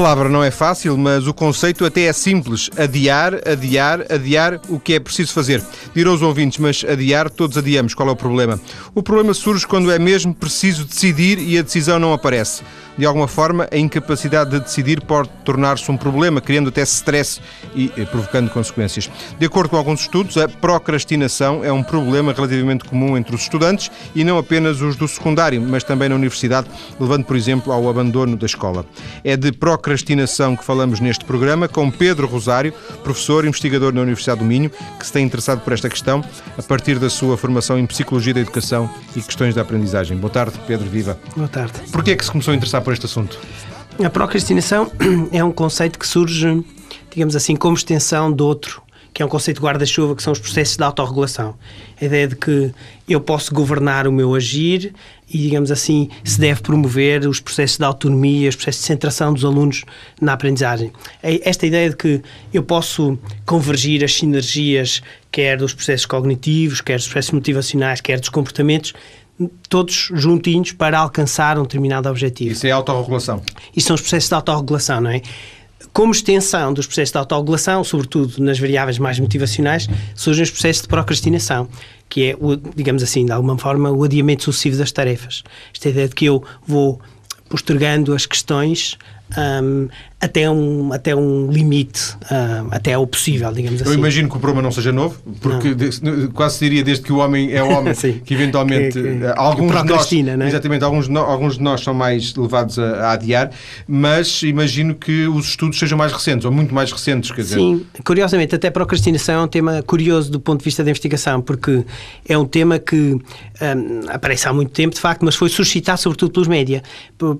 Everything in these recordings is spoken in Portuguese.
Palavra não é fácil, mas o conceito até é simples. Adiar, adiar, adiar o que é preciso fazer. Dirão os ouvintes, mas adiar, todos adiamos. Qual é o problema? O problema surge quando é mesmo preciso decidir e a decisão não aparece. De alguma forma, a incapacidade de decidir pode tornar-se um problema, criando até stress e eh, provocando consequências. De acordo com alguns estudos, a procrastinação é um problema relativamente comum entre os estudantes e não apenas os do secundário, mas também na universidade, levando, por exemplo, ao abandono da escola. É de procrastinação que falamos neste programa com Pedro Rosário, professor e investigador na Universidade do Minho, que se tem interessado por esta questão a partir da sua formação em Psicologia da Educação e questões da aprendizagem. Boa tarde, Pedro Viva. Boa tarde. Porquê é que se começou a interessar por este assunto? A procrastinação é um conceito que surge, digamos assim, como extensão de outro que é um conceito guarda-chuva, que são os processos de autorregulação. A ideia de que eu posso governar o meu agir e, digamos assim, se deve promover os processos de autonomia, os processos de centração dos alunos na aprendizagem. É esta ideia de que eu posso convergir as sinergias, quer dos processos cognitivos, quer dos processos motivacionais, quer dos comportamentos, todos juntinhos para alcançar um determinado objetivo. Isso é autorregulação. Isso são os processos de autorregulação, não é? como extensão dos processos de autorregulação, sobretudo nas variáveis mais motivacionais, surgem os processos de procrastinação, que é, o, digamos assim, de alguma forma, o adiamento sucessivo das tarefas. Esta ideia de que eu vou postergando as questões um, até, um, até um limite, um, até o possível, digamos assim. Eu imagino que o problema não seja novo, porque de, quase diria desde que o homem é homem, que eventualmente que, que, alguns que de nós, é? exatamente, alguns, alguns de nós são mais levados a, a, adiar, mas imagino que os estudos sejam mais recentes, ou muito mais recentes, quer dizer. Sim, curiosamente, até procrastinação é um tema curioso do ponto de vista da investigação, porque é um tema que aparece há muito tempo, de facto, mas foi suscitado sobretudo pelos média.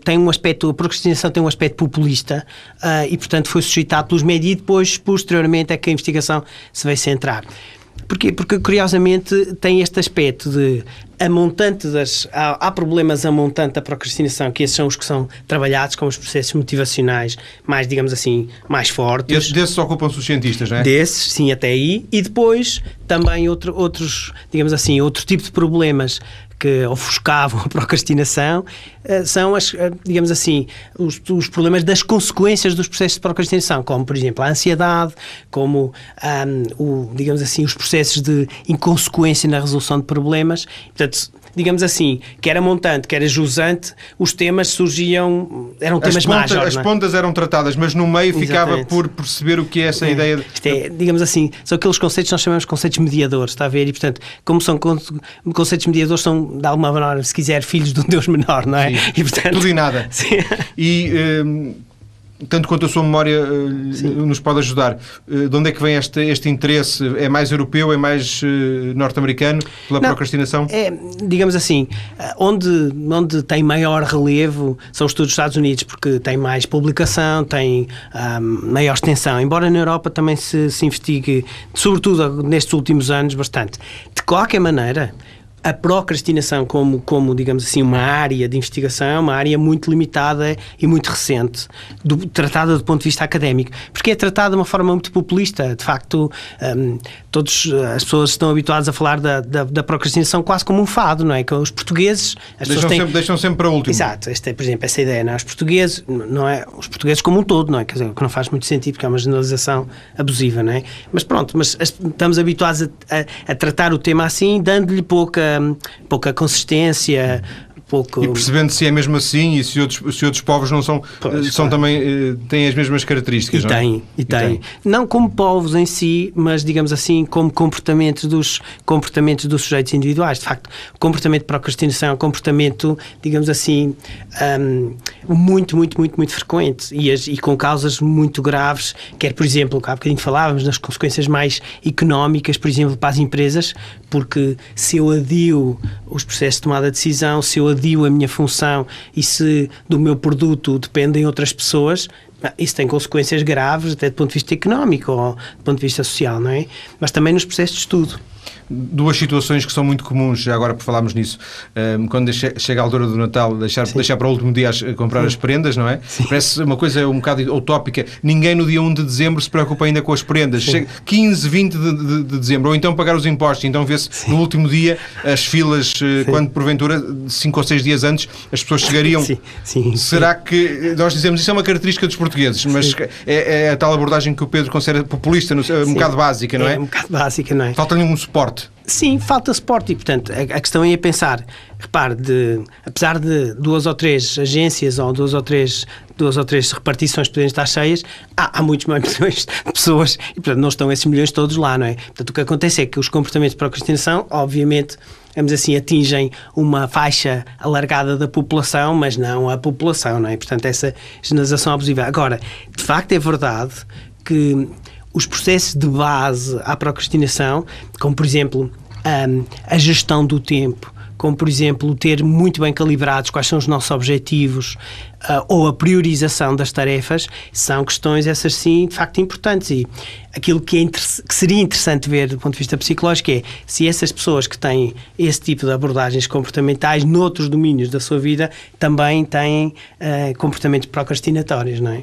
Tem um aspecto, a procrastinação tem um aspecto populista uh, e, portanto, foi suscitado pelos médias e depois, posteriormente, é que a investigação se veio centrar. Porquê? Porque, curiosamente, tem este aspecto de a montante das. Há, há, problemas a montante da procrastinação, que esses são os que são trabalhados com os processos motivacionais mais, digamos assim, mais fortes. Esses, desses ocupam-se os cientistas, não é? Desses, sim, até aí. E depois também outro, outros, digamos assim, outro tipo de problemas que ofuscavam a procrastinação eh, são, as, eh, digamos assim, os, os, problemas das consequências dos processos de procrastinação, como, por exemplo, a ansiedade, como, um, o, digamos assim, os processos de inconsequência na resolução de problemas. Portanto, digamos assim, que era montante, que era jusante, os temas surgiam, eram as temas pontas, majores. As é? pontas eram tratadas, mas no meio Exatamente. ficava por perceber o que é essa é. ideia. De... Isto é, digamos assim, são aqueles conceitos que nós chamamos de conceitos mediadores, está a ver? E, portanto, como são conceitos mediadores, são, de alguma maneira, se quiser, filhos de um Deus menor, não é? Sim. E, portanto... Tudo e nada. Sim. E... Um tanto quanto a sua memória uh, nos pode ajudar. Uh, de onde é que vem este, este interesse? É mais europeu, é mais uh, norte-americano pela Não, procrastinação? É, digamos assim, onde, onde tem maior relevo são os estudos dos Estados Unidos, porque tem mais publicação, tem um, maior extensão, embora na Europa também se, se investigue, sobretudo nestes últimos anos, bastante. De qualquer maneira, a procrastinação como, como, digamos assim, uma área de investigação é uma área muito limitada e muito recente, do, tratada do ponto de vista académico, porque é tratada de uma forma muito populista. De facto, um, todas as pessoas estão habituadas a falar da, da, da, procrastinação quase como um fado, não é? Que os portugueses... As deixam, têm... sempre, deixam sempre para o último. Exato. Este é, por exemplo, essa ideia, não é? Os portugueses, não é? Os portugueses como um todo, não é? Quer dizer, que não faz muito sentido, porque é uma generalização abusiva, não é? Mas pronto, mas estamos habituados a, a, a tratar o tema assim, dando-lhe pouca pouca consistência, pouco. E percebendo se é mesmo assim e se outros, se outros povos não são, pois, são claro. também eh, têm as mesmas características. E não é? tem, e, tem. Não como povos em si, mas digamos assim, como comportamentos dos, comportamentos dos sujeitos individuais. De facto, o comportamento de procrastinação é um comportamento, digamos assim, um, muito, muito, muito, muito frequente e, as, e com causas muito graves, quer, por exemplo, há bocadinho falávamos nas consequências mais económicas, por exemplo, para as empresas, porque se eu adio os processos de tomada de decisão, se eu adio a minha função e se do meu produto dependem outras pessoas, isso tem consequências graves até do ponto de vista económico ou do ponto de vista social, não é? Mas também nos processos de estudo duas situações que são muito comuns, já agora por falarmos nisso, um, quando chega a altura do Natal, deixar, deixar para o último dia as, comprar Sim. as prendas, não é? Sim. Parece uma coisa um bocado utópica. Ninguém no dia 1 de dezembro se preocupa ainda com as prendas. Chega 15, 20 de, de, de, dezembro, ou então pagar os impostos. Então vê-se no último dia as filas, eh, quando porventura, 5 ou 6 dias antes, as pessoas chegariam. Sim. Será que nós dizemos isso é uma característica dos portugueses? mas é, é, a tal abordagem que o Pedro considera populista, um Sim. bocado básica, não é? É um bocado básica, não é? Falta-lhe um suporte. Sim, falta suporte e, portanto, a, a questão é pensar, repare, de, apesar de duas ou três agências ou duas ou três, duas ou três repartições poderem estar cheias, há, há muitos mais milhões de pessoas e, portanto, não estão esses milhões todos lá, não é? Portanto, o que acontece é que os comportamentos de procrastinação, obviamente, vamos assim, atingem uma faixa alargada da população, mas não a população, não é? Portanto, essa generalização abusiva. Agora, de facto é verdade que os processos de base à procrastinação, como por exemplo um, a gestão do tempo, como por exemplo ter muito bem calibrados quais são os nossos objetivos uh, ou a priorização das tarefas, são questões essas sim de facto importantes e aquilo que, é que, seria interessante ver do ponto de vista psicológico é se essas pessoas que têm esse tipo de abordagens comportamentais noutros domínios da sua vida também têm uh, comportamentos procrastinatórios, não é?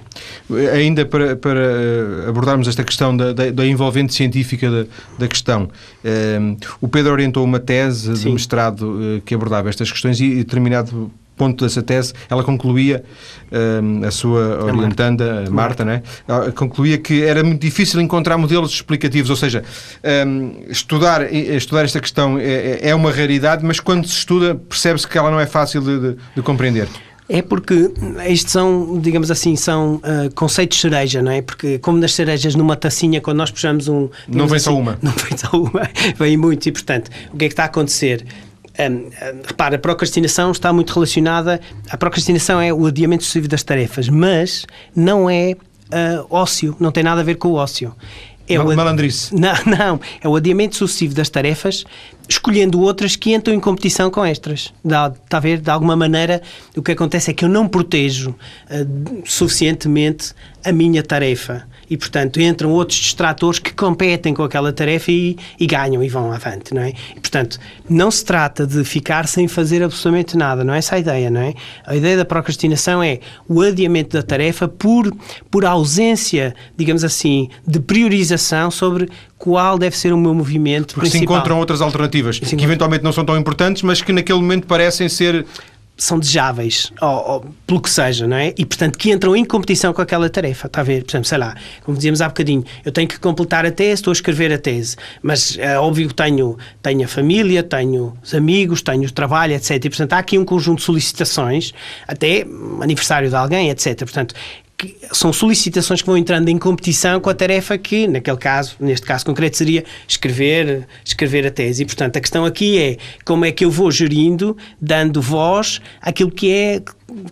Ainda para, para abordarmos esta questão da, da, da envolvente científica da, da questão, uh, o Pedro orientou uma tese Sim. de mestrado uh, que abordava estas questões e, determinado ponto dessa tese, ela concluía, um, a sua orientanda, a Marta, né? concluía que era muito difícil encontrar modelos explicativos, ou seja, um, estudar, estudar esta questão é, é, uma raridade, mas quando se estuda percebe-se que ela não é fácil de, de, de compreender. É porque estes são, digamos assim, são uh, conceitos cereja, não é? Porque como nas cerejas numa tacinha, quando nós puxamos um... Não vem assim, só uma. Não vem só uma, vem muitos e, portanto, o que é que está a acontecer? Um, repara, a procrastinação está muito relacionada. A procrastinação é o adiamento sucessivo das tarefas, mas não é uh, ócio, não tem nada a ver com o ócio. É o Malandrice. Não, não. É o adiamento sucessivo das tarefas, escolhendo outras que entram em competição com estas. Está a ver? De alguma maneira, o que acontece é que eu não protejo uh, suficientemente a minha tarefa e, portanto, entram outros distratores que competem com aquela tarefa e, e, ganham e vão avante, não é? E, portanto, não se trata de ficar sem fazer absolutamente nada, não é essa a ideia, não é? A ideia da procrastinação é o adiamento da tarefa por, por ausência, digamos assim, de priorização sobre qual deve ser o meu movimento Porque principal. se encontram outras alternativas que eventualmente não são tão importantes, mas que naquele momento parecem ser são desejáveis, ou, ou, pelo que seja, não é? E, portanto, que entram em competição com aquela tarefa, está a ver? Por exemplo, sei lá, como dizíamos há bocadinho, eu tenho que completar a tese, estou a escrever a tese, mas é óbvio que tenho, tenho a família, tenho os amigos, tenho o trabalho, etc. E, portanto, há aqui um conjunto de solicitações, até aniversário de alguém, etc. Portanto, que são solicitações que vão entrando em competição com a tarefa que, naquele caso, neste caso concreto, seria escrever, escrever a tese. E, portanto, a questão aqui é como é que eu vou gerindo, dando voz àquilo que é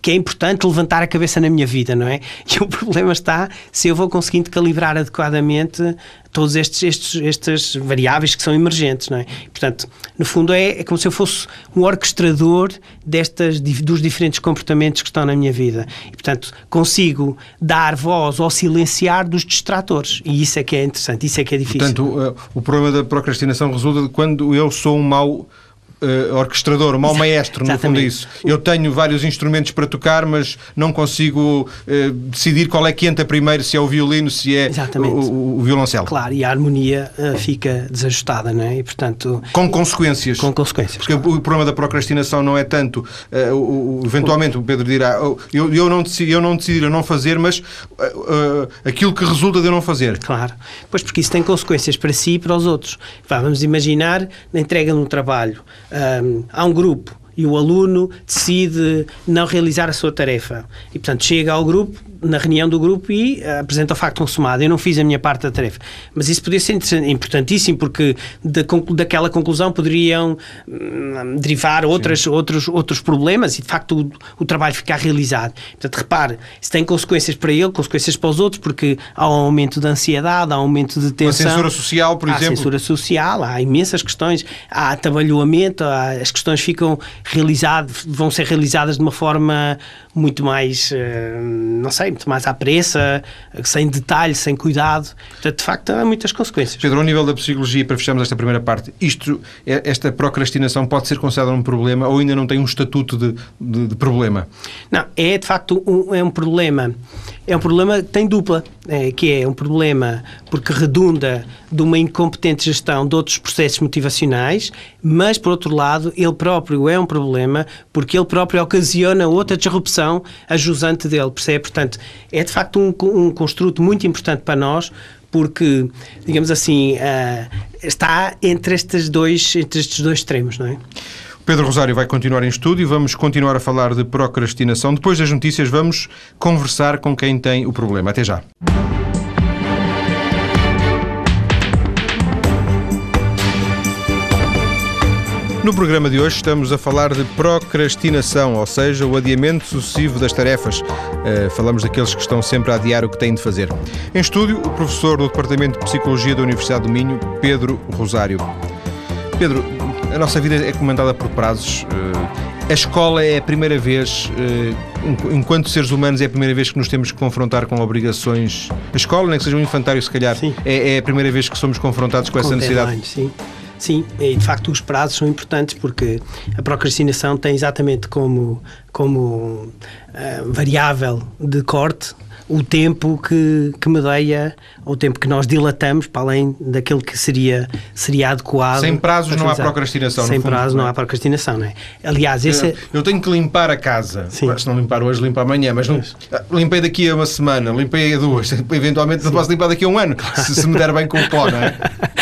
que é importante levantar a cabeça na minha vida, não é? E o problema está se eu vou conseguindo calibrar adequadamente todos estes, estes, estas variáveis que são emergentes, não é? Portanto, no fundo é, é como se eu fosse um orquestrador destas, dos diferentes comportamentos que estão na minha vida. E, portanto, consigo dar voz ou silenciar dos distratores. E isso é que é interessante, isso é que é difícil. Portanto, o, o problema da procrastinação resulta de quando eu sou um mau uh, orquestrador, mau maestro, no Exatamente. fundo é isso. Eu tenho vários instrumentos para tocar, mas não consigo uh, decidir qual é que entra primeiro, se é o violino, se é o, o, violoncelo. Claro, e a harmonia uh, fica desajustada, não é? E, portanto, com consequências. Com consequências. Porque claro. o problema da procrastinação não é tanto, o, eventualmente, o Pedro dirá, oh, eu, eu, não decidir, eu não decidir, eu não fazer, mas aquilo que resulta de eu não fazer. Claro, pois porque isso tem consequências para si e para os outros. Vamos imaginar na entrega de um trabalho um, há um grupo e o aluno decide não realizar a sua tarefa. E, portanto, chega ao grupo, na reunião do grupo e uh, apresenta o facto consumado. Eu não fiz a minha parte da tarefa. Mas isso podia ser importantíssimo, porque da, daquela conclusão poderiam hum, derivar outras, outros, outros problemas e, de facto, o, o, trabalho ficar realizado. Portanto, repare, isso tem consequências para ele, consequências para os outros, porque há um aumento de ansiedade, há um aumento de tensão. A censura social, por há exemplo. Há censura social, há imensas questões, há atabalhoamento, há, as questões ficam realizadas, vão ser realizadas de uma forma muito mais, uh, não sei, muito mais à pressa, sem detalhe, sem cuidado. Portanto, de facto, há muitas consequências. Pedro, ao nível da psicologia, para fecharmos esta primeira parte, isto, é, esta procrastinação pode ser considerada um problema ou ainda não tem um estatuto de, de, de problema? Não, é de facto um, é um problema. É um problema que tem dupla, é, que é um problema porque redunda de uma incompetente gestão de outros processos motivacionais, mas por outro lado, ele próprio é um problema porque ele próprio ocasiona outra disrupção a jusante dele, percebe? Portanto, é de facto um, um construto muito importante para nós porque, digamos assim, uh, está entre estes dois, entre estes dois extremos, não é? Pedro Rosário vai continuar em estúdio, vamos continuar a falar de procrastinação. Depois das notícias, vamos conversar com quem tem o problema. Até já. No programa de hoje estamos a falar de procrastinação, ou seja, o adiamento sucessivo das tarefas. Uh, falamos daqueles que estão sempre a adiar o que têm de fazer. Em estúdio, o professor do Departamento de Psicologia da Universidade do Minho, Pedro Rosário. Pedro, a nossa vida é comandada por prazos. Uh, a escola é a primeira vez, uh, enquanto seres humanos, é a primeira vez que nos temos que confrontar com obrigações. A escola, nem que seja um infantário, se calhar, é, é, a primeira vez que somos confrontados com, com essa necessidade. Deadline, sim. Sim, e de facto os prazos são importantes porque a procrastinação tem exatamente como, como uh, variável de corte o tempo que, que medeia, o tempo que nós dilatamos para além daquele que seria, seria adequado. Sem prazos não há procrastinação. Sem prazos não, é? há procrastinação, não é? Aliás, esse... Eu, é- eu tenho que limpar a casa. Sim. Se não limpar hoje, limpo amanhã, mas não, limpei daqui a uma semana, limpei a duas, eventualmente não posso limpar daqui a um ano, se, se me der bem com o pó, não é?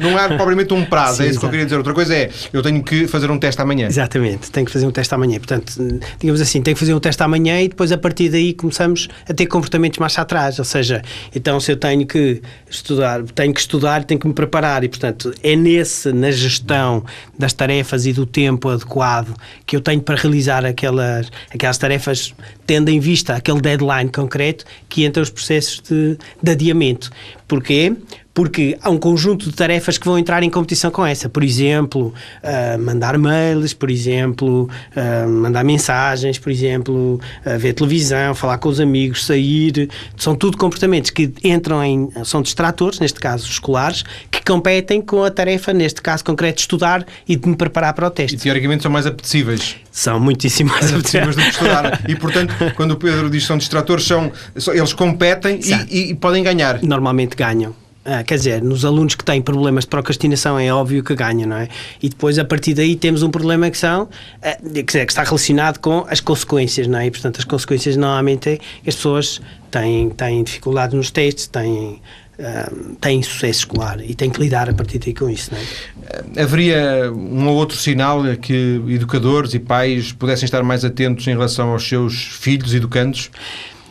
Não há propriamente um prazo, Sim, é isso exato. que eu queria dizer. Outra coisa é, eu tenho que fazer um teste amanhã. Exatamente, tenho que fazer um teste amanhã. Portanto, digamos assim, tenho que fazer um teste amanhã e depois a partir daí começamos a ter comportamentos mais atrás. Ou seja, então se eu tenho que estudar, tenho que estudar, tenho que me preparar e, portanto, é nesse, na gestão das tarefas e do tempo adequado que eu tenho para realizar aquelas, aquelas tarefas, tendo em vista aquele deadline concreto que entra os processos de, de adiamento. Porquê? Porque há um conjunto de tarefas que vão entrar em competição com essa. Por exemplo, uh, mandar mails, por exemplo, uh, mandar mensagens, por exemplo, uh, ver televisão, falar com os amigos, sair. São tudo comportamentos que entram em. são distratores, neste caso escolares, que competem com a tarefa, neste caso concreto, de estudar e de me preparar para o teste. E teoricamente são mais apetecíveis. São muitíssimo mais apetecíveis do que estudar. E portanto, quando o Pedro diz que são distratores, são, eles competem e, e podem ganhar. Normalmente ganham. Ah, quer dizer, nos alunos que têm problemas de procrastinação é óbvio que ganham, não é? E depois, a partir daí, temos um problema que são, ah, que está relacionado com as consequências, não é? E, portanto, as consequências normalmente é que as pessoas têm, têm dificuldades nos testes, têm, uh, têm sucesso escolar e têm que lidar a partir daí com isso, é? Haveria um ou outro sinal que educadores e pais pudessem estar mais atentos em relação aos seus filhos educandos?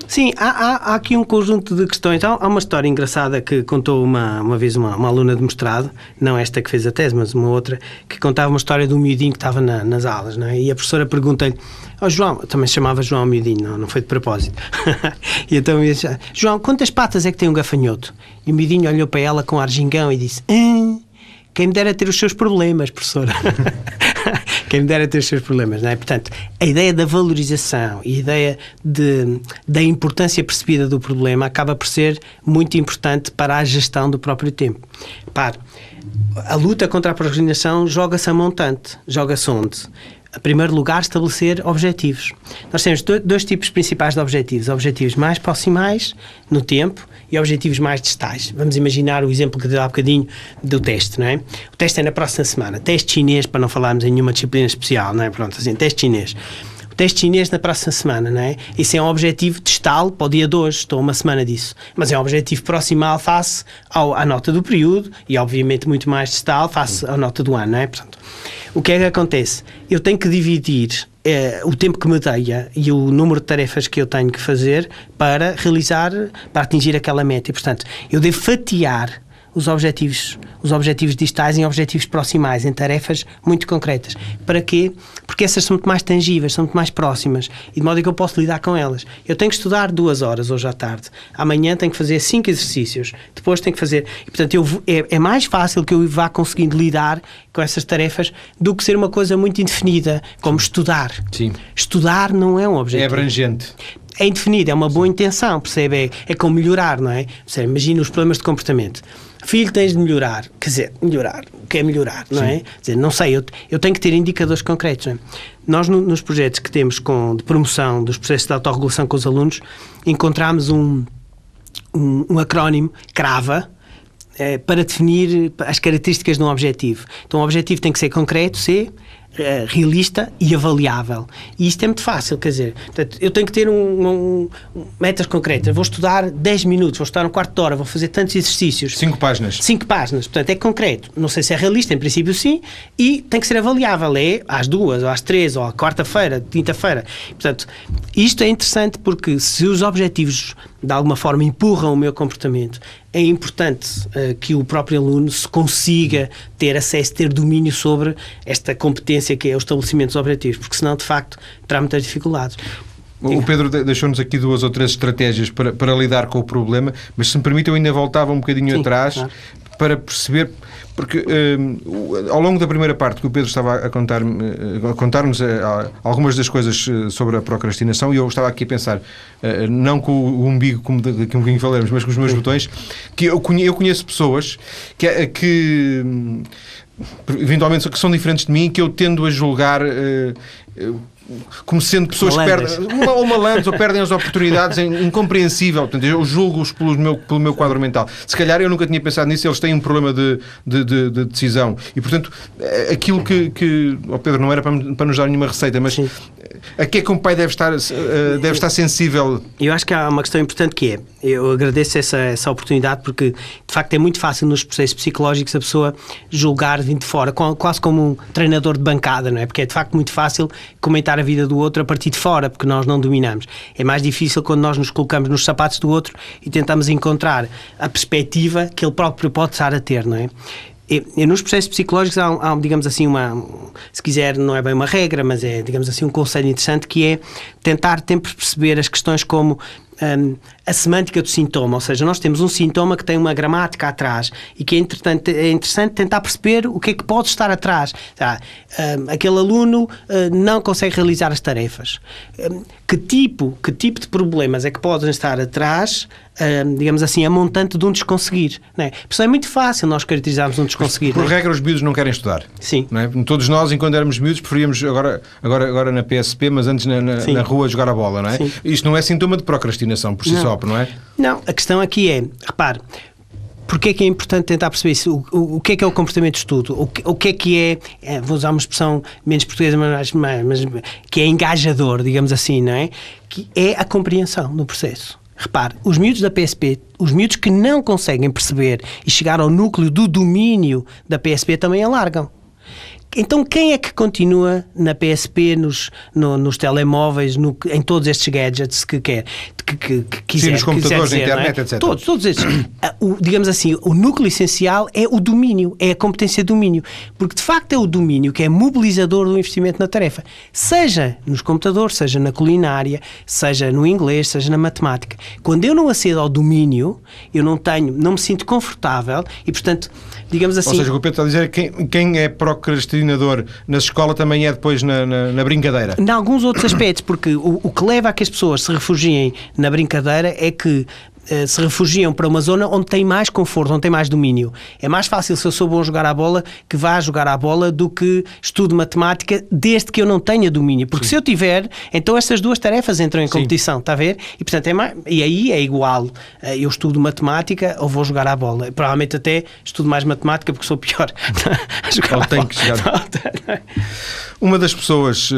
Sim, há, há, há, aqui um conjunto de questões. Há, há uma história engraçada que contou uma, uma vez uma, uma, aluna de mestrado, não esta que fez a tese, mas uma outra, que contava uma história de um miudinho que estava na, nas aulas, não é? E a professora pergunta-lhe, oh, João, também se chamava João Miudinho, não, não foi de propósito. e então disse, João, quantas patas é que tem um gafanhoto? E o miudinho olhou para ela com ar gingão e disse, hum, quem me dera ter os seus problemas, professora. Quem me dera ter os seus problemas, não é? Portanto, a ideia da valorização e a ideia de, da importância percebida do problema acaba por ser muito importante para a gestão do próprio tempo. Para, a luta contra a procrastinação joga-se a montante, joga-se onde? Em primeiro lugar, estabelecer objetivos. Nós temos dois tipos principais de objetivos: objetivos mais proximais no tempo e objetivos mais distais. Vamos imaginar o exemplo que deu há bocadinho do teste, não é? O teste é na próxima semana. Teste chinês, para não falarmos em nenhuma disciplina especial, não é? Pronto, assim, teste chinês teste chinês na próxima semana, não é? Isso é um objetivo distal para o dia de hoje, estou uma semana disso. Mas é um objetivo proximal face ao, à nota do período e, obviamente, muito mais distal face à nota do ano, não é? Portanto, o que é que acontece? Eu tenho que dividir é, o tempo que me deia e o número de tarefas que eu tenho que fazer para realizar, para atingir aquela meta. E, portanto, eu devo fatiar os objetivos, os objetivos digitais em objetivos proximais, em tarefas muito concretas. Para quê? Porque essas são muito mais tangíveis, são muito mais próximas e de modo que eu posso lidar com elas. Eu tenho que estudar duas horas hoje à tarde, amanhã tenho que fazer cinco exercícios, depois tenho que fazer. E, portanto, eu, é, é mais fácil que eu vá conseguindo lidar com essas tarefas do que ser uma coisa muito indefinida, como estudar. Sim. Estudar não é um objetivo. É abrangente é indefinido, é uma boa intenção, percebe? É, é como melhorar, não é? Imagina os problemas de comportamento. Filho, tens de melhorar. Quer dizer, melhorar. O que é melhorar, não é? Sim. é? Quer dizer, não sei, eu, eu tenho que ter indicadores concretos. É? Nós, no, nos projetos que temos com, de promoção dos processos de autorregulação com os alunos, encontramos um, um, um acrónimo, CRAVA, é, para definir as características de um objetivo. Então, o objetivo tem que ser concreto, ser eh, realista e avaliável. E isto é muito fácil, quer dizer, portanto, eu tenho que ter um, um, um, metas concretas. Vou estudar 10 minutos, vou estudar um quarto de hora, vou fazer tantos exercícios. Cinco páginas. Cinco páginas, portanto é concreto. Não sei se é realista, em princípio sim, e tem que ser avaliável. É às duas, ou às três, ou à quarta-feira, quinta-feira. Portanto, isto é interessante porque se os objetivos de alguma forma empurram o meu comportamento, é importante uh, que o próprio aluno se consiga ter acesso, ter domínio sobre esta competência que é o estabelecimento dos objetivos, porque senão, de facto, terá muitas dificuldades. O Pedro deixou-nos aqui duas ou três estratégias para, para lidar com o problema, mas se me permite, eu ainda voltava um bocadinho Sim, atrás claro. para perceber porque uh, ao longo da primeira parte que o Pedro estava a contar-nos a contar uh, algumas das coisas eh, sobre a procrastinação, e eu estava aqui a pensar, uh, não com o umbigo, como daqui um bocadinho falaremos, mas com os meus botões, que eu conheço, eu conheço pessoas que, que eventualmente que são diferentes de mim, que eu tendo a julgar como sendo pessoas malandras. que perdem, ou malandros, ou perdem as oportunidades, é incompreensível. Portanto, eu julgo-os pelo meu, pelo meu quadro mental. Se calhar eu nunca tinha pensado nisso, eles têm um problema de, de, de, de decisão. E, portanto, é, aquilo que, que oh Pedro, não era para, para nos dar nenhuma receita, mas Sim. a que é que um pai deve estar, eh, deve estar sensível? Eu acho que há uma questão importante que é, eu agradeço essa, essa oportunidade, porque de facto é muito fácil nos processos psicológicos a pessoa julgar vindo de fora, quase como um treinador de bancada, não é? Porque é de facto muito fácil comentar a vida do outro a partir de fora, porque nós não dominamos. É mais difícil quando nós nos colocamos nos sapatos do outro e tentamos encontrar a perspectiva que ele próprio pode estar a ter, não é? E, e nos processos psicológicos há, há, digamos assim, uma, se quiser, não é bem uma regra, mas é, digamos assim, um conselho interessante que é tentar sempre perceber as questões como um, a semântica do sintoma, ou seja, nós temos um sintoma que tem uma gramática atrás e que é, entretanto, é interessante tentar perceber o que é que pode estar atrás. Um, aquele aluno uh, não consegue realizar as tarefas. Que tipo, que tipo de problemas é que podem estar atrás, digamos assim, a montante de um desconseguir? Não é? Por isso é muito fácil nós caracterizarmos um desconseguir. Por, por é? regra, os miúdos não querem estudar. Sim. É? Todos nós, enquanto éramos miúdos, preferíamos agora, agora, agora na PSP, mas antes na, na, na rua jogar a bola, não é? Sim. Isto não é sintoma de procrastinação por si não. só, não é? Não, a questão aqui é, repare, Porquê é que é importante tentar perceber isso? O, o, o, que é que é o comportamento de estudo? O, o que é que é, é, vou usar uma expressão menos portuguesa, mas, mas, mas, que é engajador, digamos assim, não é? Que é a compreensão do processo. Repare, os miúdos da PSP, os miúdos que não conseguem perceber e chegar ao núcleo do domínio da PSP também alargam. Então, quem é que continua na PSP, nos, no, nos telemóveis, no, em todos estes gadgets que quer? Que, que, que quiser, Sim, nos computadores, dizer, na internet, é? etc. Todos, todos estes. o, digamos assim, o núcleo essencial é o domínio, é a competência de domínio. Porque, de facto, é o domínio que é mobilizador do investimento na tarefa. Seja nos computadores, seja na culinária, seja no inglês, seja na matemática. Quando eu não acedo ao domínio, eu não tenho, não me sinto confortável e, portanto, digamos assim... Ou seja, o que o Pedro está a dizer é que quem, quem é procrastinador na escola também é depois na, na, na brincadeira. Em alguns outros aspectos, porque o, o que leva a que as pessoas se refugiem na brincadeira é que se refugiam para uma zona onde tem mais conforto, onde tem mais domínio. É mais fácil se eu sou bom a jogar a bola que vá jogar a bola do que estudo matemática desde que eu não tenha domínio. Porque Sim. se eu tiver, então estas duas tarefas entram em competição, Sim. está a ver? E portanto é mais, e aí é igual. Eh, eu estudo matemática ou vou jogar a bola. Provavelmente até estudo mais matemática porque sou pior a jogar ou bola. que chegar. Uma das pessoas uh,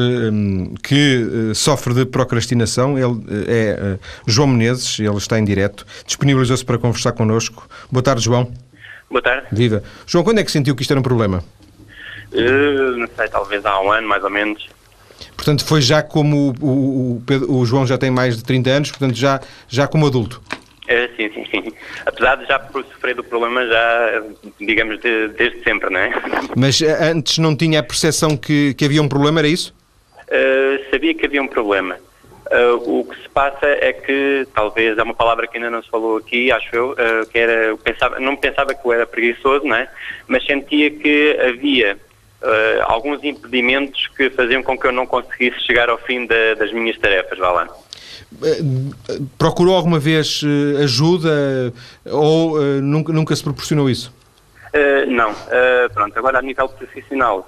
que sofre de procrastinação é João Menezes, ele está em direto, disponibilizou-se para conversar connosco. Boa tarde, João. Boa tarde. Viva. João, quando é que sentiu que isto era um problema? não sei, talvez há um ano, mais ou menos. Portanto, foi já como o, o, o, o João já tem mais de 30 anos, portanto, já, já como adulto. É, sim, sim, sim. Apesar de já sofrer do problema já, digamos, de, desde sempre, não é? Mas eh, antes não tinha a percepção que, que havia um problema, era isso? Uh, sabia que havia um problema. Uh, o que se passa é que, talvez, é uma palavra que ainda não se falou aqui, acho eu, uh, que era, eu pensava, não pensava que eu era preguiçoso, não é? Mas sentia que havia alguns impedimentos que faziam com que eu não conseguisse chegar ao fim da, das minhas tarefas, vá lá. Procurou alguma vez ajuda ou uh, nunca, nunca se proporcionou isso? Uh, não. Uh, pronto, agora a nível profissional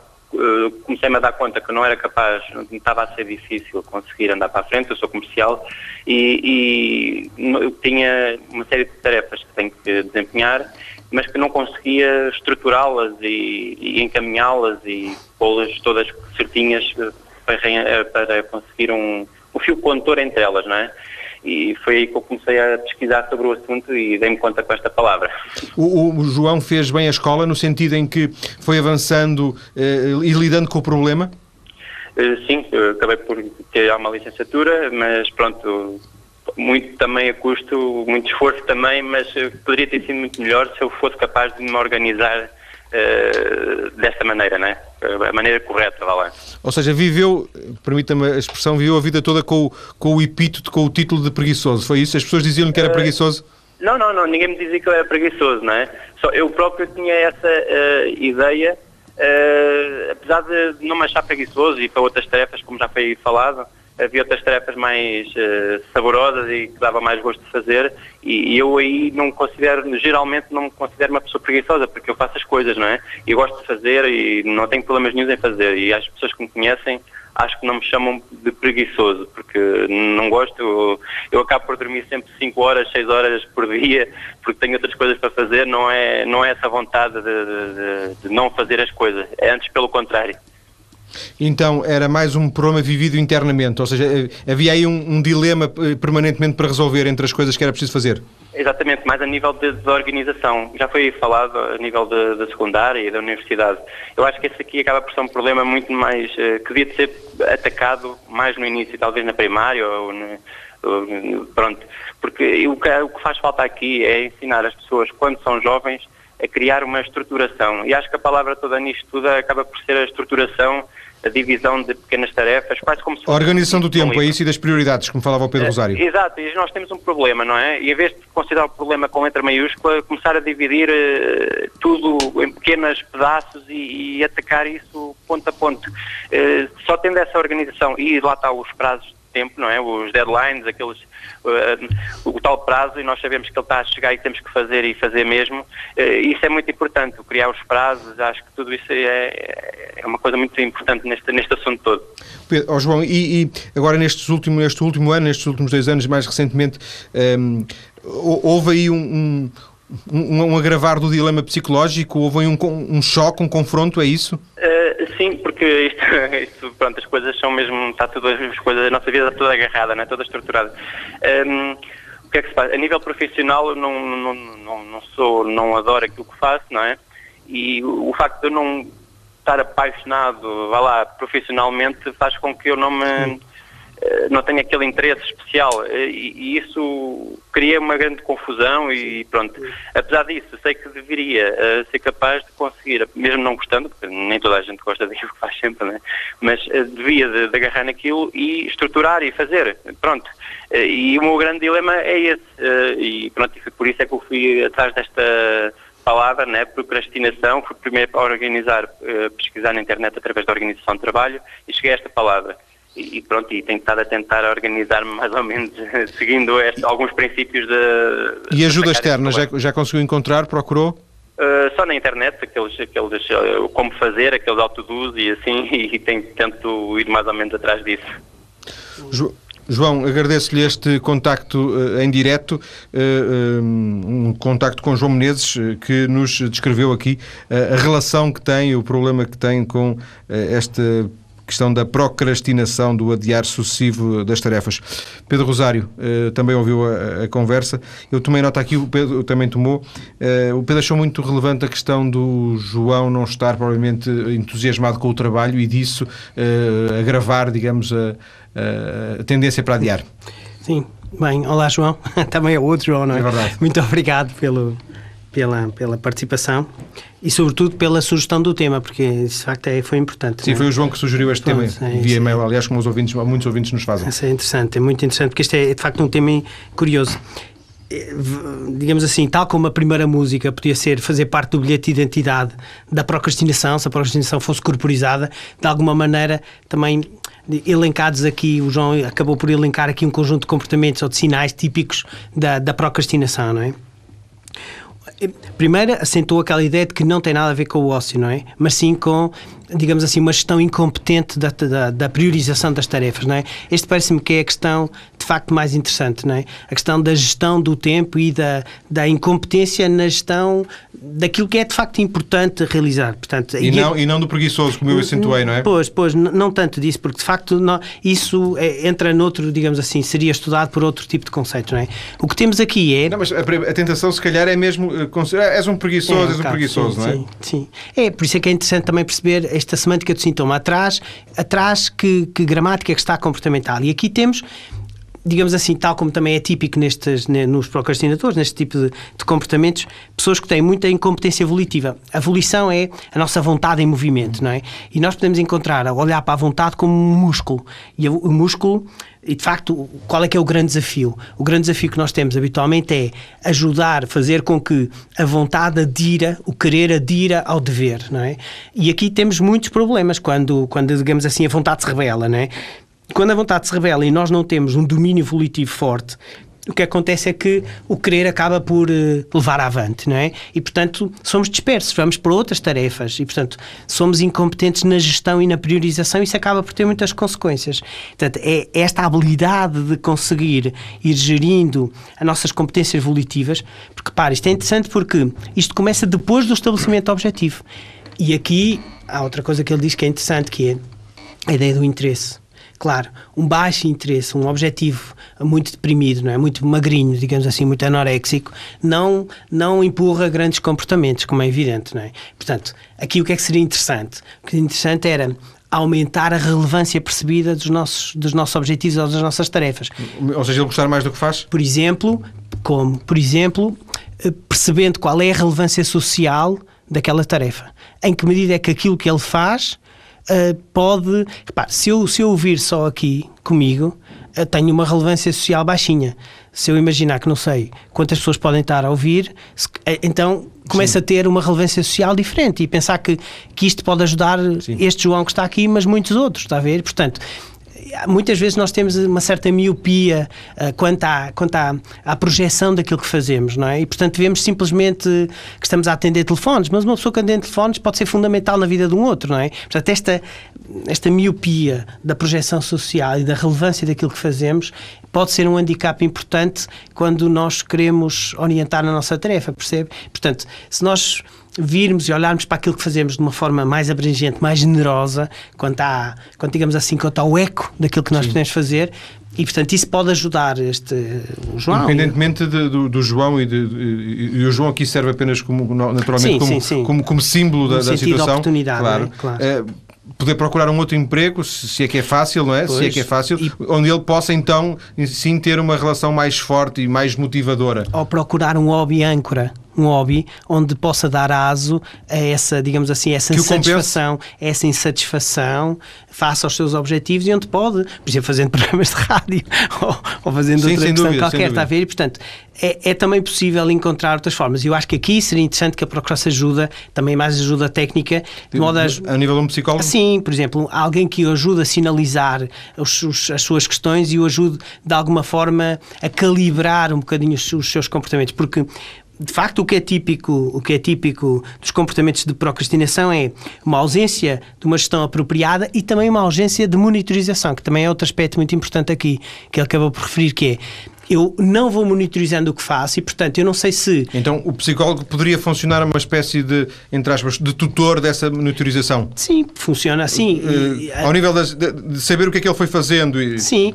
comecei-me a dar conta que não era capaz, não estava a ser difícil conseguir andar para a frente, eu sou comercial e, e tinha uma série de tarefas que tenho que desempenhar mas que não conseguia estruturá-las e, e encaminhá-las e pô-las todas certinhas para, para conseguir um, um fio condutor entre elas, não é? E foi aí que eu comecei a pesquisar sobre o assunto e dei-me conta com esta palavra. O, o, João fez bem a escola no sentido em que foi avançando eh, e lidando com o problema? Eh, sim, acabei por ter uma licenciatura, mas pronto, muito também a custo, muito esforço também, mas poderia ter sido muito melhor se eu fosse capaz de me organizar uh, desta maneira, né? A maneira correta, vá lá. Ou seja, viveu, permita-me a expressão, viveu a vida toda com, com o epíteto, com o título de preguiçoso, foi isso? As pessoas diziam-lhe que era uh, preguiçoso? Não, não, não, ninguém me dizia que eu era preguiçoso, não é? Só eu próprio tinha essa uh, ideia, apesar de não me achar preguiçoso e para outras tarefas, como já foi falado, havia outras tarefas mais uh, saborosas e que dava mais gosto de fazer. E, e, eu aí não considero, geralmente não me considero uma pessoa preguiçosa porque eu faço as coisas, não é? E gosto de fazer e não tenho problemas nenhum em fazer. E as pessoas que me conhecem acho que não me chamam de preguiçoso porque não gosto, eu, eu acabo por dormir sempre 5 horas, 6 horas por dia porque tenho outras coisas para fazer, não é, não é essa vontade de, de, de não fazer as coisas, é antes pelo contrário. Então era mais um problema vivido internamente, ou seja, eh, havia aí um, um, dilema eh, permanentemente para resolver entre as coisas que era preciso fazer. Exatamente, mais a nível de desorganização. Já foi falado a nível da secundária e da universidade. Eu acho que esse aqui acaba por ser um problema muito mais uh, que devia de ser atacado mais no início, talvez na primária ou pronto, porque o que, o que faz falta aqui é ensinar as pessoas quando são jovens a criar uma estruturação. E acho que a palavra toda nisto tudo acaba por ser a estruturação a divisão de pequenas tarefas, quase como se A organização do tempo, é isso e das prioridades, como falava o Pedro eh, Rosário. exato, e nós temos um problema, não é? E em vez de considerar o problema com letra maiúscula, começar a dividir uh, tudo em pequenos pedaços e, e, atacar isso ponto a ponto. Uh, só tendo essa organização, e lá está os prazos tempo, não é? Os deadlines, aqueles uh, o tal prazo e nós sabemos que ele está a chegar e temos que fazer e fazer mesmo. Uh, isso é muito importante, criar os prazos, acho que tudo isso é, é uma coisa muito importante neste, neste assunto todo. Pedro, oh João, e, e, agora nestes últimos, neste último ano, nestes últimos dois anos, mais recentemente, um, ehm, houve aí um, um um, um, agravar do dilema psicológico? Houve um, um choque, um confronto, é isso? Uh, sim, porque isto, isto, pronto, as coisas são mesmo, está tudo, as coisas, a nossa vida está toda agarrada, não é? toda estruturada. Um, o que é que se faz? A nível profissional, eu não, não, não, não sou, não adoro aquilo que faço, não é? E o, o facto de eu não estar apaixonado, vá lá, profissionalmente, faz com que eu não me... Eh, não tenho aquele interesse especial eh, e, isso cria uma grande confusão e pronto. Apesar disso, sei que deveria uh, ser capaz de conseguir, mesmo não gostando, porque nem toda a gente gosta daquilo que faz sempre, né? mas devia de, de, agarrar naquilo e estruturar e fazer, pronto. E o meu grande dilema é esse e pronto, e por isso é que eu fui atrás desta palavra, né, procrastinação, fui primeiro organizar, pesquisar na internet através da organização de trabalho e cheguei a esta palavra e pronto, e tenho estado a tentar organizar-me mais ou menos seguindo este, alguns princípios de... E ajuda externa, já, já conseguiu encontrar, procurou? Uh, só na internet, aqueles, aqueles uh, como fazer, aqueles autodos e assim, e tenho, tento ir mais ou menos atrás disso. Jo João, agradeço-lhe este contacto uh, em direto, um contacto com João Menezes, que nos descreveu aqui a relação que tem, o problema que tem com esta questão da procrastinação, do adiar sucessivo das tarefas. Pedro Rosário eh, também ouviu a, a, conversa. Eu tomei nota aqui, o Pedro também tomou. Eh, o Pedro achou muito relevante a questão do João não estar provavelmente entusiasmado com o trabalho e disso eh, agravar, digamos, a, a tendência para adiar. Sim. Bem, olá João, também é outro João, não é? É verdade. Muito obrigado pelo, pela, pela participação e, sobretudo, pela sugestão do tema, porque de facto é, foi importante. Sim, é? foi o João que sugeriu este Pronto, tema é, via e-mail, aliás, como os ouvintes, muitos ouvintes nos fazem. Isso é interessante, é muito interessante, porque este é de facto um tema curioso. É, digamos assim, tal como a primeira música podia ser fazer parte do bilhete de identidade da procrastinação, se a procrastinação fosse corporizada, de alguma maneira também elencados aqui, o João acabou por elencar aqui um conjunto de comportamentos ou de sinais típicos da, da procrastinação, não é? Primeiro assentou aquela ideia de que não tem nada a ver com o ócio, não é? Mas sim com, digamos assim, uma gestão incompetente da, da, da priorização das tarefas, não é? Este parece-me que é a questão de facto mais interessante, não é? A questão da gestão do tempo e da, da incompetência na gestão daquilo que é de facto importante realizar. Portanto, e, não, e não do preguiçoso, como eu acentuei, não é? Pois, pois, não tanto disso, porque de facto não, isso é, entra noutro, digamos assim, seria estudado por outro tipo de conceito, não é? O que temos aqui é. Não, mas a, a tentação, se calhar, é mesmo. Eh, és um preguiçoso, é, és um preguiçoso, sim, não é? Sim, sim. É, por isso é que é interessante também perceber esta semântica do sintoma. Atrás, atrás que, que gramática é que está comportamental. E aqui temos digamos assim, tal como também é típico nestes, nos procrastinadores, neste tipo de, de, comportamentos, pessoas que têm muita incompetência volitiva. A volição é a nossa vontade em movimento, não é? E nós podemos encontrar, olhar para a vontade como um músculo. E o músculo, e de facto, qual é que é o grande desafio? O grande desafio que nós temos habitualmente é ajudar, fazer com que a vontade adira, o querer adira ao dever, não é? E aqui temos muitos problemas quando, quando digamos assim, a vontade se revela, não é? Quando a vontade se revela e nós não temos um domínio volitivo forte, o que acontece é que o querer acaba por uh, levar avante, não é? E, portanto, somos dispersos, vamos para outras tarefas e, portanto, somos incompetentes na gestão e na priorização e isso acaba por ter muitas consequências. Portanto, é esta habilidade de conseguir ir gerindo as nossas competências volitivas, porque, para, isto é interessante porque isto começa depois do estabelecimento objetivo. E aqui há outra coisa que ele diz que é interessante, que é a ideia do interesse claro, um baixo interesse, um objetivo muito deprimido, não é? muito magrinho, digamos assim, muito anoréxico, não, não empurra grandes comportamentos, como é evidente. Não é? Portanto, aqui o que é que seria interessante? O que é interessante era aumentar a relevância percebida dos nossos, dos nossos objetivos ou das nossas tarefas. Ou seja, ele gostar mais do que faz? Por exemplo, como? Por exemplo, eh, percebendo qual é a relevância social daquela tarefa. Em que medida é que aquilo que ele faz uh, pode. Repare, se eu, se eu ouvir só aqui comigo, uh, tenho uma relevância social baixinha. Se eu imaginar que não sei quantas pessoas podem estar a ouvir, se, uh, então começa a ter uma relevância social diferente e pensar que, que isto pode ajudar Sim. este João que está aqui, mas muitos outros, está a ver? Portanto, muitas vezes nós temos uma certa miopia uh, quanto, à, quanto à, à projeção daquilo que fazemos, não é? E, portanto, vemos simplesmente que estamos a atender telefones, mas uma pessoa que atende telefones pode ser fundamental na vida de um outro, não é? Portanto, esta, esta miopia da projeção social e da relevância daquilo que fazemos pode ser um handicap importante quando nós queremos orientar na nossa tarefa, percebe? Portanto, se nós virmos e olharmos para aquilo que fazemos de uma forma mais abrangente, mais generosa, quanto, à, quanto digamos assim, quanto ao eco daquilo que nós Sim. podemos fazer, e, portanto, isso pode ajudar este, o João. Independentemente de, do, do, João e, de, e, e, o João aqui serve apenas como, naturalmente, sim, como, sim, sim. Como, como, símbolo da, da situação. De oportunidade, claro. É? claro. É, poder procurar um outro emprego, se é que é fácil, não é? Pois. Se é que é fácil, e... onde ele possa então sim ter uma relação mais forte e mais motivadora. Ou procurar um hobby âncora um hobby onde possa dar aso a essa, digamos assim, essa insatisfação, essa insatisfação face aos seus objetivos e onde pode, por exemplo, fazendo programas de rádio ou, ou fazendo Sim, outra questão dúvida, qualquer, está a ver? E, portanto, é, é, também possível encontrar outras formas. E eu acho que aqui seria interessante que a Procuração ajuda, também mais ajuda técnica, de modo a... a nível de um psicólogo? Sim, por exemplo, alguém que o ajude a sinalizar os, os, as suas questões e o ajude de alguma forma a calibrar um bocadinho os, os seus comportamentos, porque de facto, o que é típico, o que é típico dos comportamentos de procrastinação é uma ausência de uma gestão apropriada e também uma ausência de monitorização, que também é outro aspecto muito importante aqui, que ele acabou por referir, que é eu não vou monitorizando o que faço e, portanto, eu não sei se. Então, o psicólogo poderia funcionar uma espécie de, entre aspas, de tutor dessa monitorização? Sim, funciona assim. Uh, ao nível de, de, saber o que é que ele foi fazendo. E... Sim,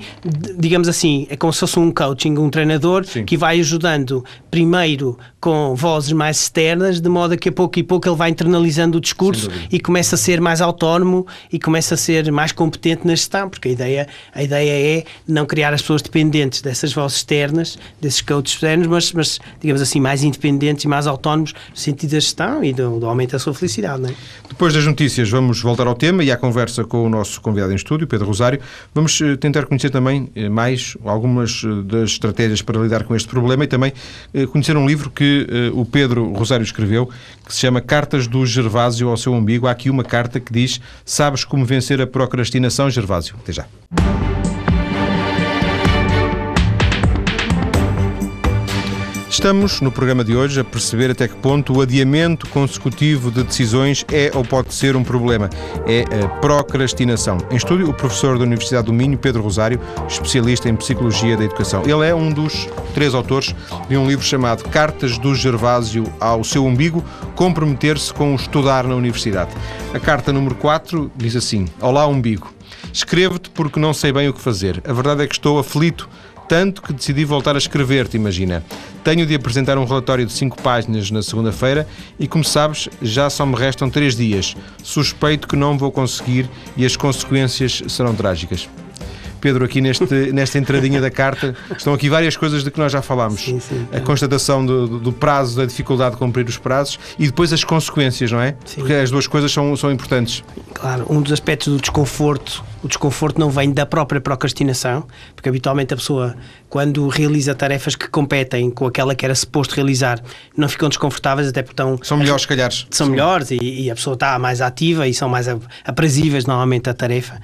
digamos assim, é como se fosse um coaching, um treinador Sim. que vai ajudando primeiro com vozes mais externas, de modo a que a pouco e pouco ele vai internalizando o discurso e começa a ser mais autónomo e começa a ser mais competente na gestão, porque a ideia, a ideia é não criar as pessoas dependentes dessas vozes externas, desses coaches externos, mas, mas, digamos assim, mais independentes e mais autónomos no sentido da gestão e do, do aumento da sua felicidade. É? Depois das notícias, vamos voltar ao tema e à conversa com o nosso convidado em estúdio, Pedro Rosário. Vamos eh, tentar conhecer também eh, mais algumas eh, das estratégias para lidar com este problema e também conhecer um livro que o Pedro Rosário escreveu, que se chama Cartas do Gervásio ao seu umbigo. Há aqui uma carta que diz: Sabes como vencer a procrastinação, Gervásio? Até já. Estamos, no programa de hoje, a perceber até que ponto o adiamento consecutivo de decisões é ou pode ser um problema. É a procrastinação. Em estúdio, o professor da Universidade do Minho, Pedro Rosário, especialista em Psicologia da Educação. Ele é um dos três autores de um livro chamado Cartas do Gervásio ao seu umbigo, comprometer-se com o estudar na universidade. A carta número 4 diz assim: Olá, umbigo. Escrevo-te porque não sei bem o que fazer. A verdade é que estou aflito tanto que decidi voltar a escrever-te, imagina. Tenho de apresentar um relatório de 5 páginas na segunda-feira e, como sabes, já só me restam 3 dias. Suspeito que não vou conseguir e as consequências serão trágicas. Pedro, aqui neste, nesta entradinha da carta, estão aqui várias coisas de que nós já falámos. Sim, sim, a constatação do, do, prazo, da dificuldade de cumprir os prazos e depois as consequências, não é? Sim. Porque as duas coisas são, são importantes. Claro, um dos aspectos do desconforto, o desconforto não vem da própria procrastinação, porque habitualmente a pessoa, quando realiza tarefas que competem com aquela que era suposto realizar, não ficam desconfortáveis, até porque estão. São melhores, se calhar. São melhores e, e, a pessoa está mais ativa e são mais aprazíveis normalmente a tarefa.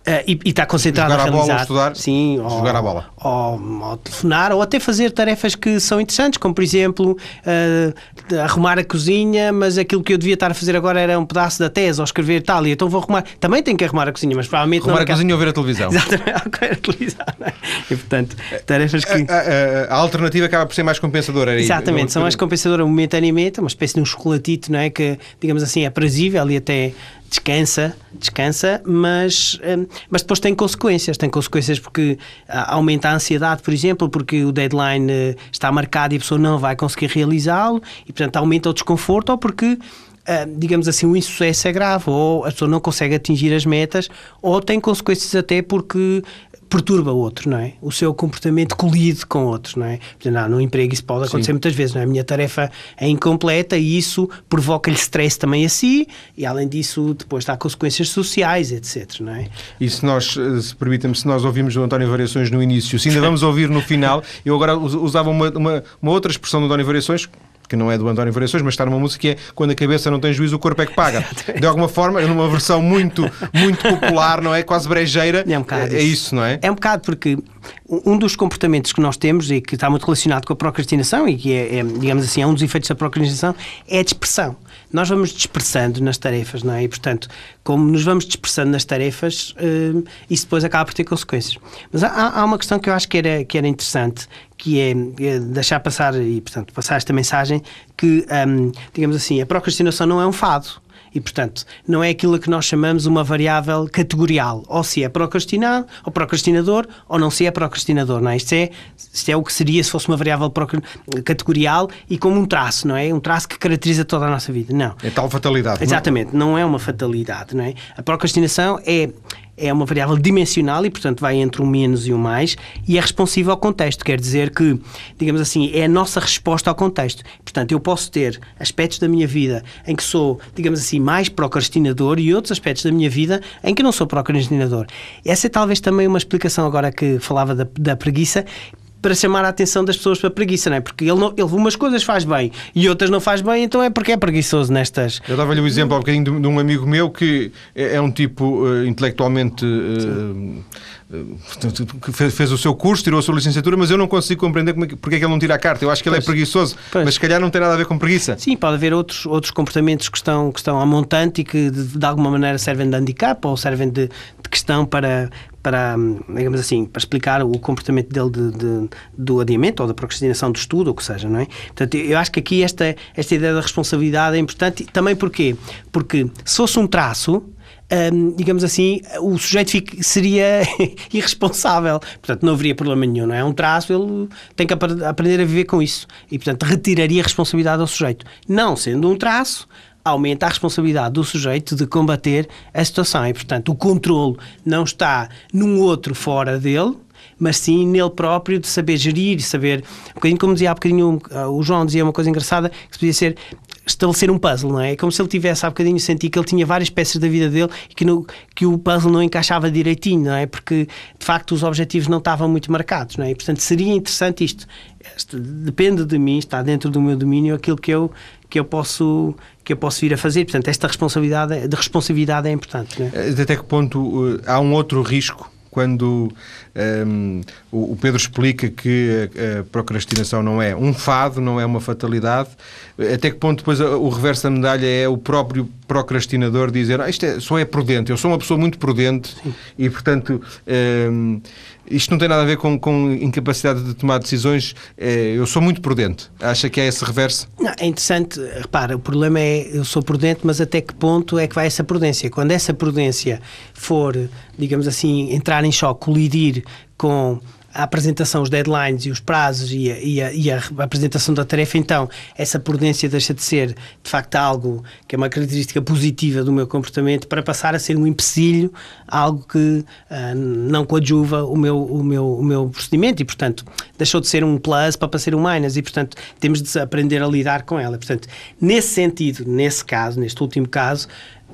Uh, e, está concentrado jogar a realizar. Bola, ou estudar, sim, jogar ou, a bola. Ou, ou, telefonar, ou até fazer tarefas que são interessantes, como por exemplo uh, arrumar a cozinha, mas aquilo que eu devia estar a fazer agora era um pedaço da tese, ou escrever tal, e então vou arrumar. Também tenho que arrumar a cozinha, mas provavelmente arrumar não. a cozinha ou ver a televisão. Exatamente, a televisão. É? E portanto, tarefas que. A, a, a, alternativa acaba por ser mais compensadora. Aí. Exatamente, são mais compensadoras momentaneamente, uma espécie de um chocolatito, não é? Que, digamos assim, é prazível e até descansa, descansa, mas, hum, mas depois tem consequências. Tem consequências porque ah, aumenta a ansiedade, por exemplo, porque o deadline eh, está marcado e a pessoa não vai conseguir realizá-lo e, portanto, aumenta o desconforto ou porque ah, digamos assim, o insucesso é grave, ou a pessoa não consegue atingir as metas, ou tem consequências até porque perturba o outro, não é? O seu comportamento colide com outros, não é? Portanto, no emprego isso pode acontecer Sim. muitas vezes, não é? A minha tarefa é incompleta e isso provoca-lhe stress também a si e, além disso, depois dá consequências sociais, etc, não é? E se nós, eh, se permitem-me, se nós ouvimos o António Variações no início, se ainda vamos ouvir no final, eu agora usava uma, uma, uma outra expressão do António Variações que não é do António Variações, mas está numa música que é quando a cabeça não tem juízo, o corpo é que paga. De alguma forma, numa versão muito, muito popular, não é? Quase brejeira. É, um bocado é isso, não é? É um bocado porque um dos comportamentos que nós temos e que está muito relacionado com a procrastinação e que é, é digamos assim, é um dos efeitos da procrastinação é a dispersão. Nós vamos dispersando nas tarefas, não é? E, portanto, como nos vamos dispersando nas tarefas, uh, isso depois acaba por ter consequências. Mas há, há, uma questão que eu acho que era, que era interessante, que é, é deixar passar e, portanto, passar esta mensagem que, um, digamos assim, a procrastinação não é um fado. E, portanto, não é aquilo que nós chamamos uma variável categorial. Ou se é procrastinado, ou procrastinador, ou não se é procrastinador, não é? Isto é, isto é o que seria se fosse uma variável categorial e como um traço, não é? Um traço que caracteriza toda a nossa vida. Não. É tal fatalidade. Exatamente, não, não é uma fatalidade, não é? A procrastinação é é uma variável dimensional e, portanto, vai entre um menos e um mais e é responsiva ao contexto. Quer dizer que, digamos assim, é a nossa resposta ao contexto. Portanto, eu posso ter aspectos da minha vida em que sou, digamos assim, mais procrastinador e outros aspectos da minha vida em que não sou procrastinador. Essa é talvez também uma explicação agora que falava da, da preguiça para chamar a atenção das pessoas para preguiça, não é? Porque ele, não, ele umas coisas faz bem e outras não faz bem, então é porque é preguiçoso nestas. Eu dava-lhe o um exemplo há um bocadinho de, de, um amigo meu que é, é um tipo uh, intelectualmente. Uh, que fez, fez, o seu curso, tirou a sua licenciatura, mas eu não consigo compreender como é que, porque é que ele não tira a carta. Eu acho que ele é preguiçoso, pois. mas se calhar não tem nada a ver com preguiça. Sim, pode haver outros, outros comportamentos que estão, que estão a montante e que de, de alguma maneira servem de handicap ou servem de questão para, para, digamos assim, para explicar o comportamento dele de, de, do adiamento ou da procrastinação do estudo, ou o que seja, não é? Portanto, eu acho que aqui esta, esta ideia da responsabilidade é importante. Também porquê? Porque se fosse um traço, um, digamos assim, o sujeito fica, seria irresponsável. Portanto, não haveria problema nenhum, não é? Um traço, ele tem que aprender a viver com isso. E, portanto, retiraria a responsabilidade ao sujeito. Não sendo um traço, aumenta a responsabilidade do sujeito de combater a situação. E, portanto, o controle não está num outro fora dele, mas sim nele próprio de saber gerir saber, um bocadinho como dizia há bocadinho o João dizia uma coisa engraçada, que podia ser estabelecer um puzzle, não é? É como se ele tivesse há bocadinho sentido que ele tinha várias peças da vida dele e que, no, que o puzzle não encaixava direitinho, não é? Porque de facto os objetivos não estavam muito marcados, não é? E, portanto seria interessante isto. Este, depende de mim, está dentro do meu domínio aquilo que eu que eu posso que eu posso vir a fazer. Portanto, esta responsabilidade de responsabilidade é importante. É? Até que ponto uh, há um outro risco quando um, o Pedro explica que a procrastinação não é um fado, não é uma fatalidade, até que ponto depois o reverso da medalha é o próprio procrastinador dizer ah, isto é, só é prudente, eu sou uma pessoa muito prudente Sim. e, portanto, um, isto não tem nada a ver com, com incapacidade de tomar decisões, é, eu sou muito prudente. Acha que é esse reverso? Não, é interessante, repara, o problema é eu sou prudente, mas até que ponto é que vai essa prudência? Quando essa prudência for, digamos assim, entrar em choque, colidir com a apresentação, os deadlines e os prazos e a, e, a, e a, apresentação da tarefa, então essa prudência deixa de ser de facto algo que é uma característica positiva do meu comportamento para passar a ser um empecilho, algo que uh, não coadjuva o meu, o, meu, o meu procedimento e, portanto, deixou de ser um plus para ser um minus e, portanto, temos de aprender a lidar com ela. Portanto, nesse sentido, nesse caso, neste último caso,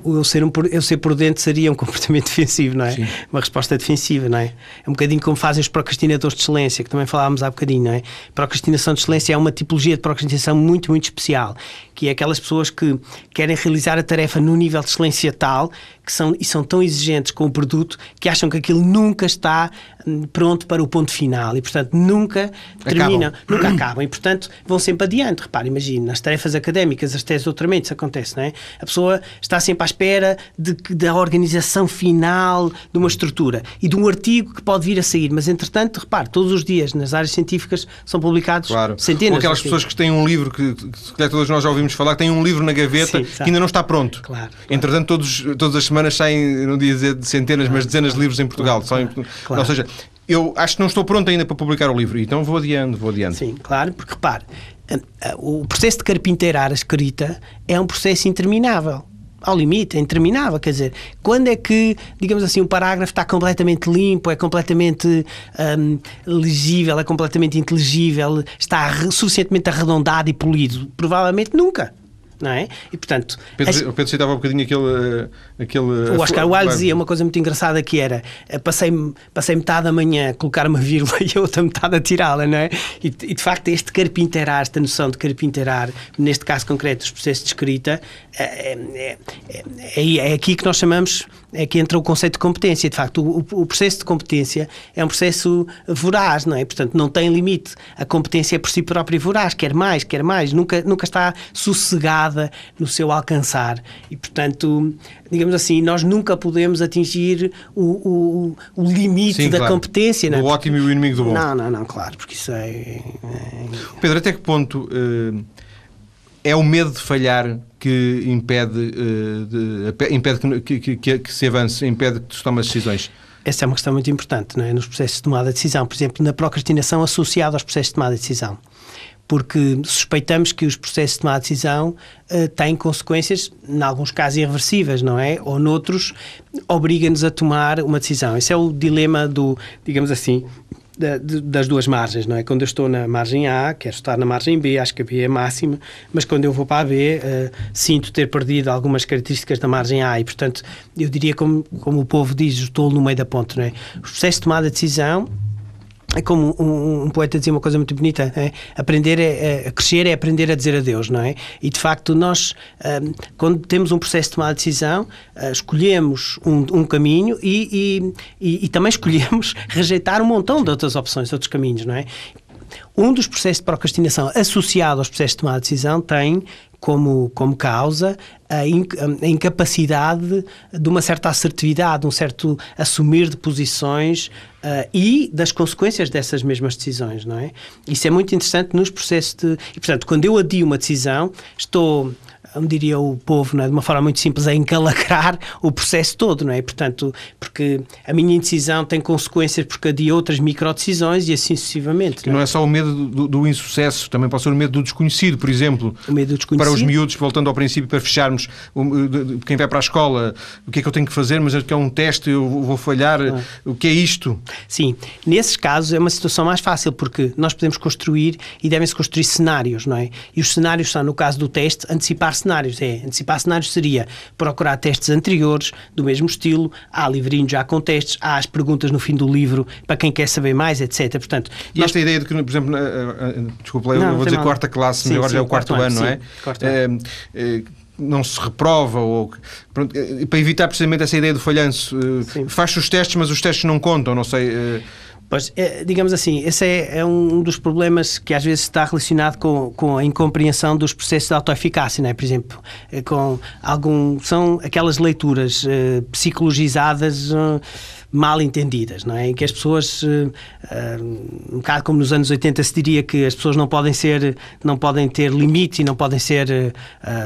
eu ser, um, eu ser prudente seria um comportamento defensivo, não é? Sim. Uma resposta defensiva, não é? É um bocadinho como fazem os procrastinadores de excelência, que também falávamos há bocadinho, não é? Procrastinação de excelência é uma tipologia de procrastinação muito, muito especial, que é aquelas pessoas que querem realizar a tarefa no nível de excelência tal que são, e são tão exigentes com o produto que acham que aquilo nunca está hum, pronto para o ponto final e, portanto, nunca terminam, nunca acabam e, portanto, vão sempre adiante. Repare, imagine, nas tarefas académicas, as teses de doutoramento, isso acontece, não é? A pessoa está sempre à espera de, da organização final de uma estrutura e de um artigo que pode vir a sair, mas, entretanto, repare, todos os dias nas áreas científicas são publicados claro. centenas Ou aquelas pessoas que têm um livro que, que todos nós já ouvimos falar, que têm um livro na gaveta Sim, que ainda não está pronto. Claro, claro. Entretanto, todos, todas as semanas semanas saem, não dia dizer de centenas, mas dezenas de livros em Portugal. Claro, claro. Ou seja, eu acho que não estou pronto ainda para publicar o livro, então vou adiando, vou adiando. Sim, claro, porque repare, o processo de carpinteirar a escrita é um processo interminável ao limite, é interminável. Quer dizer, quando é que, digamos assim, um parágrafo está completamente limpo, é completamente um, legível, é completamente inteligível, está suficientemente arredondado e polido? Provavelmente nunca não é? E portanto. Pedro, as... O Pedro citava um bocadinho aquele. Eh, aquele o Oscar Wilde dizia uma coisa muito engraçada que era: eh, passei, passei metade da manhã a colocar uma vírgula e a outra metade a tirá-la, não é? E, e, de facto, este carpinteirar, esta noção de carpinteirar, neste caso concreto, os processos de escrita, é, é, é, é aqui que nós chamamos é que entra o conceito de competência. De facto, o, o, processo de competência é um processo voraz, não é? Portanto, não tem limite. A competência é por si própria voraz, quer mais, quer mais, nunca, nunca está sossegada no seu alcançar. E, portanto, digamos assim, nós nunca podemos atingir o, o, o limite Sim, da claro. competência. Não é? O ótimo e o inimigo do bom. Não, não, não, claro, porque isso é. é... Pedro, até que ponto. Uh, é o medo de falhar que impede, uh, de, impede que, que, que, que, se avance, impede que se tome as decisões? Essa é uma questão muito importante não é? nos processos de tomada de decisão. Por exemplo, na procrastinação associada aos processos de tomada de decisão. Porque suspeitamos que os processos de tomada de decisão uh, têm consequências, em alguns casos, irreversíveis, não é? Ou noutros, obriga-nos a tomar uma decisão. Esse é o dilema do, digamos assim, da, das duas margens, não é? Quando eu estou na margem A, quero estar na margem B, acho que a B é máxima, mas quando eu vou para a B, uh, sinto ter perdido algumas características da margem A e, portanto, eu diria como, como o povo diz, estou no meio da ponte, não é? O processo de tomada de decisão é como um, um, poeta dizia uma coisa muito bonita: é? aprender é, é, crescer é aprender a dizer adeus, não é? E de facto, nós, um, quando temos um processo de tomada de decisão, uh, escolhemos um, um caminho e, e, e, também escolhemos rejeitar um montão de outras opções, outros caminhos, não é? Um dos processos de procrastinação associado aos processos de tomada de decisão tem como, como causa a, a, incapacidade de uma certa assertividade, um certo assumir de posições uh, e das consequências dessas mesmas decisões, não é? Isso é muito interessante nos processos de... E, portanto, quando eu adio uma decisão, estou diria o povo, não é? de uma forma muito simples, a encalacrar o processo todo, não é? Portanto, porque a minha indecisão tem consequências porque de outras microdecisões e assim sucessivamente. Não, não é? é? só o medo do, do, insucesso, também pode ser o medo do desconhecido, por exemplo. O medo do desconhecido. Para os miúdos, voltando ao princípio, para fecharmos, quem vai para a escola, o que é que eu tenho que fazer, mas é que é um teste, eu vou falhar, ah. o que é isto? Sim, nesses casos é uma situação mais fácil, porque nós podemos construir e devem-se construir cenários, não é? E os cenários são, no caso do teste, antecipar-se cenários. É, antecipar cenários seria procurar testes anteriores, do mesmo estilo, há livrinhos já com testes, há as perguntas no fim do livro para quem quer saber mais, etc. Portanto, e nós... esta ideia de que, por exemplo, desculpa, eu vou dizer mal. quarta classe, sim, agora sim, já é o quarto, quarto ano, ano, não é? Sim, é, é não se reprova, ou pronto, para evitar precisamente essa ideia do falhanço, faz os testes, mas os testes não contam, não sei. Pois, é, digamos assim, esse é, é, um dos problemas que às vezes está relacionado com, com a incompreensão dos processos de autoeficácia, não é? Por exemplo, é com algum, são aquelas leituras uh, psicologizadas uh, mal entendidas, não é? Em que as pessoas, uh, um bocado como nos anos 80 se diria que as pessoas não podem ser, não podem ter limites e não podem ser,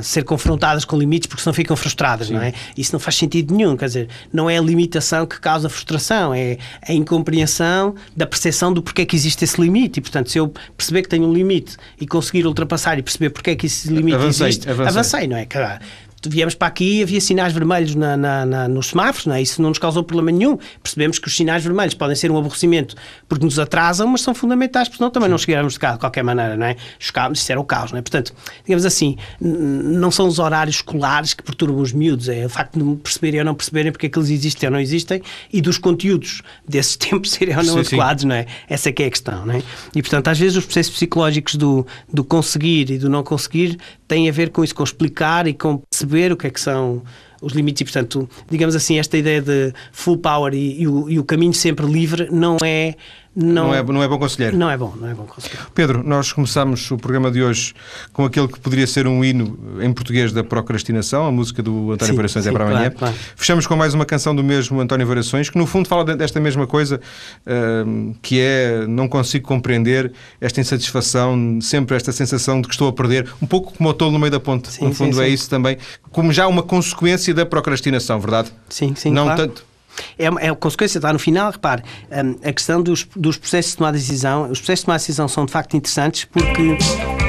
ser confrontadas com limites porque senão ficam frustradas, Sim. não é? Isso não faz sentido nenhum, quer dizer, não é a limitação que causa frustração, é a incompreensão da percepção do porquê que existe esse limite. E, portanto, se eu perceber que tenho um limite e conseguir ultrapassar e perceber porquê que esse limite avancei, existe, avancei, avancei não é? Claro viemos para aqui e havia sinais vermelhos na, na, na, nos semáforos, não é? isso não nos causou problema nenhum. Percebemos que os sinais vermelhos podem ser um aborrecimento porque nos atrasam, mas são fundamentais, porque senão também não chegaremos de carro de qualquer maneira, não é? Chocámos, isso era o caos, não é? Portanto, digamos assim, não são os horários escolares que perturbam os miúdos, é o facto de perceberem ou não perceberem porque é que eles existem ou não existem e dos conteúdos desses tempos serem ou não sim, adequados, sim. não é? Essa é que é a questão, não é? E, portanto, às vezes os processos psicológicos do, do conseguir e do não conseguir têm a ver com isso, com explicar e com perceber o que é que são os limites. E, portanto, digamos assim, esta ideia de full power e, e, o, e o, caminho sempre livre não é não, não, é, não é bom conselheiro. Não é bom, não é bom conselheiro. Pedro, nós começamos o programa de hoje com aquele que poderia ser um hino em português da procrastinação, a música do António sim, Variações é sim, para amanhã. Claro, claro. Fechamos com mais uma canção do mesmo António Variações, que no fundo fala desta mesma coisa, uh, que é não consigo compreender esta insatisfação, sempre esta sensação de que estou a perder, um pouco como o tolo no meio da ponte. Sim, no fundo é isso também, como já uma consequência da procrastinação, verdade? Sim, sim. Não claro. tanto é, é a consequência, está no final, repare, um, a questão dos, dos processos de tomar decisão, os processos de tomar decisão são de facto interessantes porque,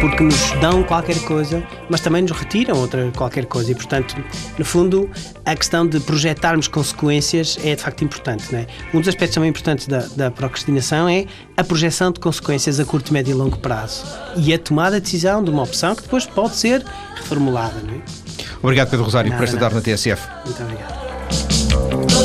porque nos dão qualquer coisa, mas também nos retiram outra qualquer coisa e, portanto, no fundo, a questão de projetarmos consequências é de facto importante. Não é? Um dos aspectos também importantes da, da procrastinação é a projeção de consequências a curto, médio e longo prazo e a tomada de decisão de uma opção que depois pode ser reformulada. Não é? Obrigado, Pedro Rosário, por esta tarde na TSF. Muito obrigado.